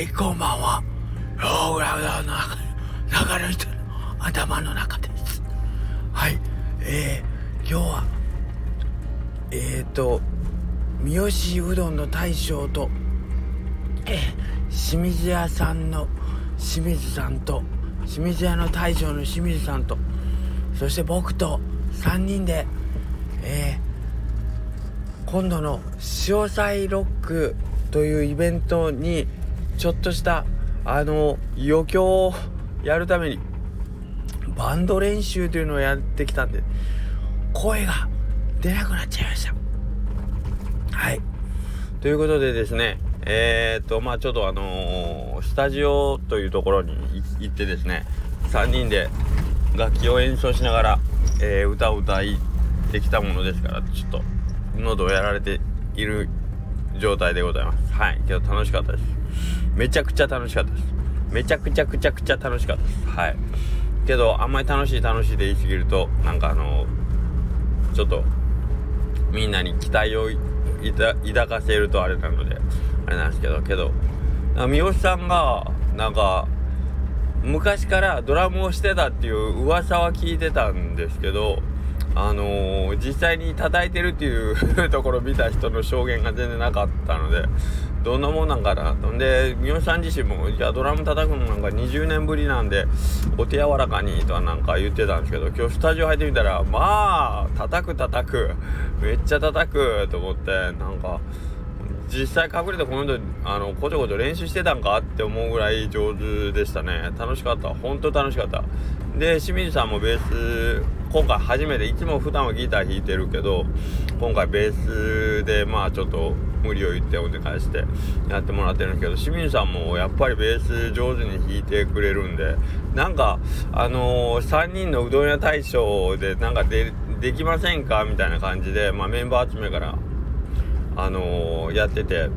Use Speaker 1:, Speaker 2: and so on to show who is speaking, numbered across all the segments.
Speaker 1: はいこんばんは。ヨーグラウダーの中の人の頭の中です。はいえー、今日はえっ、ー、と三好うどんの大将とえー、清水屋さんの清水さんと清水屋の大将の清水さんとそして僕と3人でえー、今度の潮騒ロックというイベントにちょっとしたあの余興をやるためにバンド練習というのをやってきたんで声が出なくなっちゃいました。はい。ということでですねえー、っとまあちょっとあのー、スタジオというところに行ってですね3人で楽器を演奏しながら、えー、歌を歌いてきたものですからちょっと喉をやられている状態でございます。はい。けど楽しかったです。めちゃくちゃ楽しかったです。めちゃくちゃくちゃくちゃ楽しかったです。はい。けどあんまり楽しい楽しいで言い過ぎるとなんかあのちょっとみんなに期待を抱かせるとあれなのであれなんですけどけど三好さんがなんか昔からドラムをしてたっていう噂は聞いてたんですけどあのー、実際に叩いてるっていうところを見た人の証言が全然なかったのでどんなもんなんかなと。んで三好さん自身もじゃあドラム叩くのなんか20年ぶりなんでお手柔らかにとはなんか言ってたんですけど今日スタジオ入ってみたらまあ叩く叩くめっちゃ叩くと思ってなんか実際隠れてこの人あのこちょこちょ練習してたんかって思うぐらい上手でしたね。楽しかった。本当楽しかった。で清水さんもベース今回初めていつも普段はギター弾いてるけど今回ベースでまあちょっと無理を言ってお願いしてやってもらってるんですけど清水さんもやっぱりベース上手に弾いてくれるんでなんかあのー、3人のうどん屋大賞でなんかでできませんかみたいな感じで、まあ、メンバー集めからあのー、やってて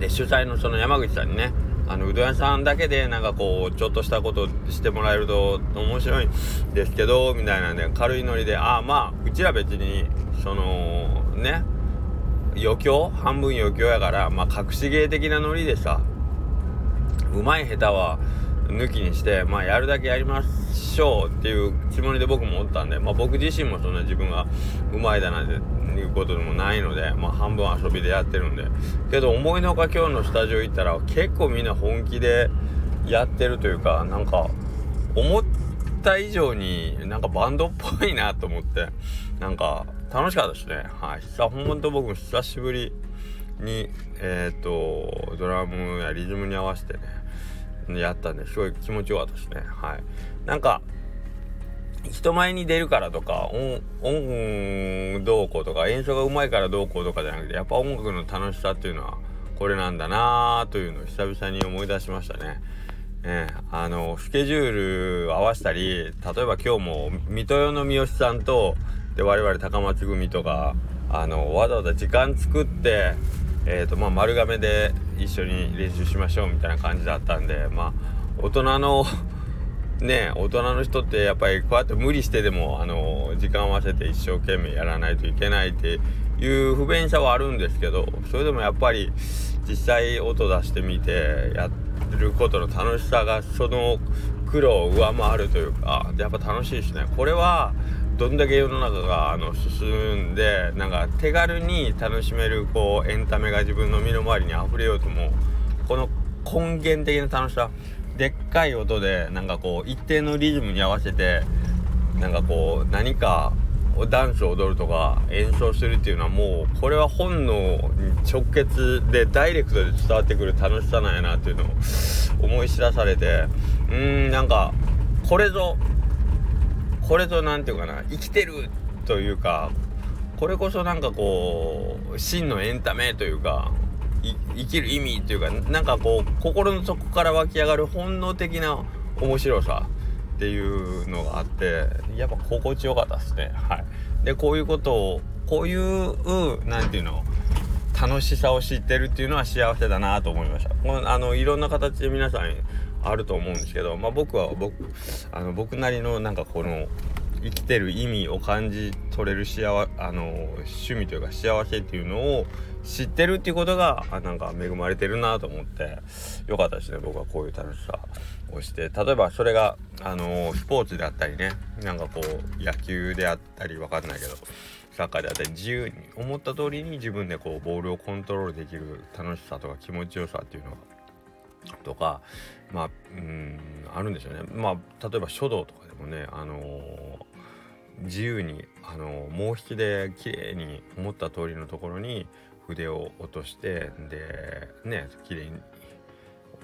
Speaker 1: で主催のその山口さんにねあのうどん屋さんだけでなんかこうちょっとしたことしてもらえると面白いんですけどみたいなね軽いノリでああまあうちら別にそのね余興半分余興やからまあ隠し芸的なノリでさうまい下手は抜きにしてまあやるだけやりましょうっていうつもりで僕もおったんでまあ僕自身もそんな自分がうまいだなんていうことでもないのでまあ半分遊びでやってるんで。けど思いのほか今日のスタジオ行ったら結構みんな本気でやってるというかなんか思った以上になんかバンドっぽいなと思って。なんか楽しかったですね。はい。さ本当僕も久しぶりにえっ、ー、とドラムやリズムに合わせてねやったんですごい気持ちよかったですね。はい。なんか人前に出るからとか音音どうこうとか演奏がうまいからどうこうとかじゃなくてやっぱ音楽の楽しさっていうのはこれなんだなというのを久々に思い出しましたね。ね、あのスケジュール合わせたり例えば今日も水戸代の三好さんとで我々高松組とかあのわざわざ時間作ってえーとまあ、丸亀で一緒に練習しましょうみたいな感じだったんでまあ大人のね大人の人ってやっぱりこうやって無理してでもあの時間を合わせて一生懸命やらないといけないっていう不便さはあるんですけどそれでもやっぱり実際音出してみてやることの楽しさがその苦労を上回るというかやっぱ楽しいですね。これはどんだけ世の中があの進んでなんか手軽に楽しめるこうエンタメが自分の身の回りに溢れようともこの根源的な楽しさでっかい音でなんかこう一定のリズムに合わせてなんかこう何かダンスを踊るとか演奏するっていうのはもうこれは本能に直結でダイレクトで伝わってくる楽しさなんやなっていうのを思い知らされてうーんなんかこれぞこれぞ何て言うかな生きてるというかこれこそなんかこう真のエンタメというか生きる意味っていうかなんかこう心の底から湧き上がる本能的な面白さっていうのがあってやっぱ心地よかったですね。はい。でこういうことをこういう何て言うの楽しさを知ってるっていうのは幸せだなと思いました。このあのいろんな形で皆さんあると思うんですけどまあ僕は僕あの僕なりのなんかこの生きてる意味を感じ取れる幸あの趣味というか幸せっていうのを知ってるっていうことがあなんか恵まれてるなと思ってよかったですね。僕はこういう楽しさをして。例えばそれがあのスポーツであったりねなんかこう野球であったり分かんないけどサッカーであったり自由に思った通りに自分でこうボールをコントロールできる楽しさとか気持ちよさっていうのがとかまあうんあるんでしょうねまあ例えば書道とかでもねあのー、自由にあのー、毛引きで綺麗に思った通りのところに筆を落としてでね綺麗に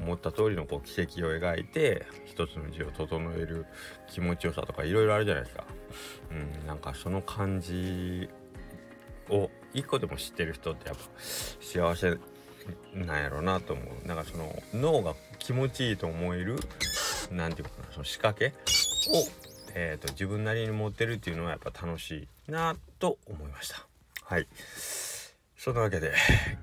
Speaker 1: 思った通りのこう奇跡を描いて一つの字を整える気持ちよさとかいろいろあるじゃないですか。うん、なんかその感じを一個でも知ってる人ってやっぱ幸せなんやろうなと思う。なんかその脳が気持ちいいと思える何て言うかなその仕掛けを、えーと、自分なりに持ってるっていうのはやっぱ楽しいなと思いました。はい。そんなわけで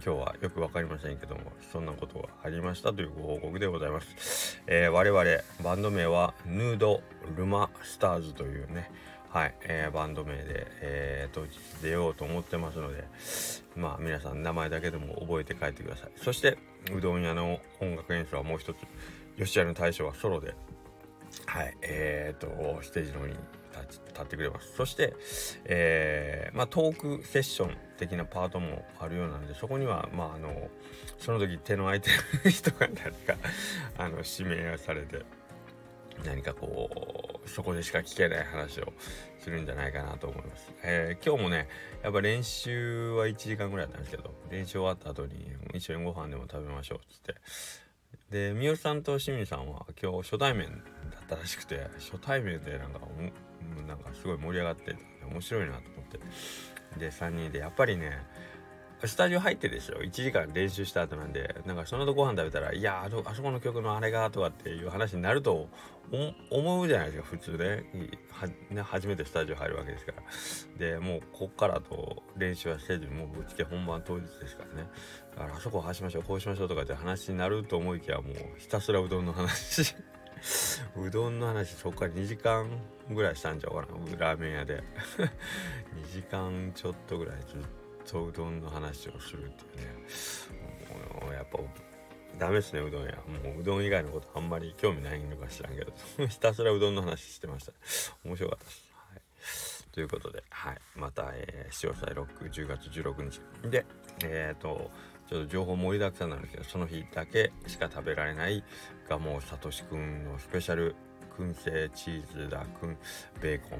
Speaker 1: 今日はよく分かりませんけどもそんなことがありましたというご報告でございます、えー、我々バンド名はヌードルマスターズというねはい、えー、バンド名で、えー、当日出ようと思ってますので、まあ皆さん名前だけでも覚えて帰ってください。そして、うどん屋の音楽演奏はもう一つ、吉谷の大将はソロで、はい、えーと、ステージの方に立ってくれます。そして、えー、まあトークセッション的なパートもあるようなので、そこには、まああの、その時手の空いてる人が何か、あの、指名されて、何かこうそこでしか聞けない話をするんじゃないかなと思います、えー、今日もねやっぱ練習は1時間ぐらいだったんですけど練習終わった後に一緒にご飯でも食べましょうっつって。で三好さんと清水さんは今日初対面だったらしくて初対面でなんかなんかすごい盛り上がって面白いなと思って。で3人でやっぱりねスタジオ入ってでしょ？1時間練習した後なんでなんかその後ご飯食べたらいやああそこの曲のあれがとかっていう話になると思うじゃないですか普通ね。ね初めてスタジオ入るわけですから。でもうこっからと練習はせずにもうぶっつけ本番当日ですからね。だからあそこをしましょうこうしましょうとかって話になると思いきやもうひたすらうどんの話。うどんの話そっから2時間ぐらいしたんちゃうかな。ラーメン屋で。2時間ちょっとぐらいずっととうどんの話をするっていうね。もうやっぱダメですねうどん屋。もううどん以外のことあんまり興味ないのか知らんけど。ひたすらうどんの話してました。面白かったです、はい、ということで、はい、また、えー、視聴祭ロック10月16日。でえっ、ー、とちょっと情報盛りだくさんなんですけどその日だけしか食べられない蒲生聡くんのスペシャル燻製チーズだくんベーコン。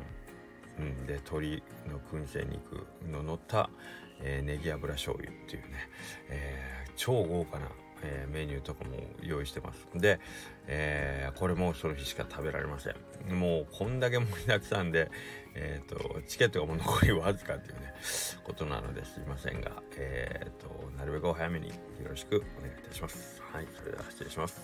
Speaker 1: うん、で鶏の燻製肉の乗った、えー、ネギ油醤油っていうね、えー、超豪華な、えー、メニューとかも用意してます。で、えこれもその日しか食べられません。もうこんだけ盛りだくさんで、えーと、チケットがもう残りわずかっていうねことなのですいませんが、えーと、なるべくお早めによろしくお願いいたします。はいそれでは失礼します。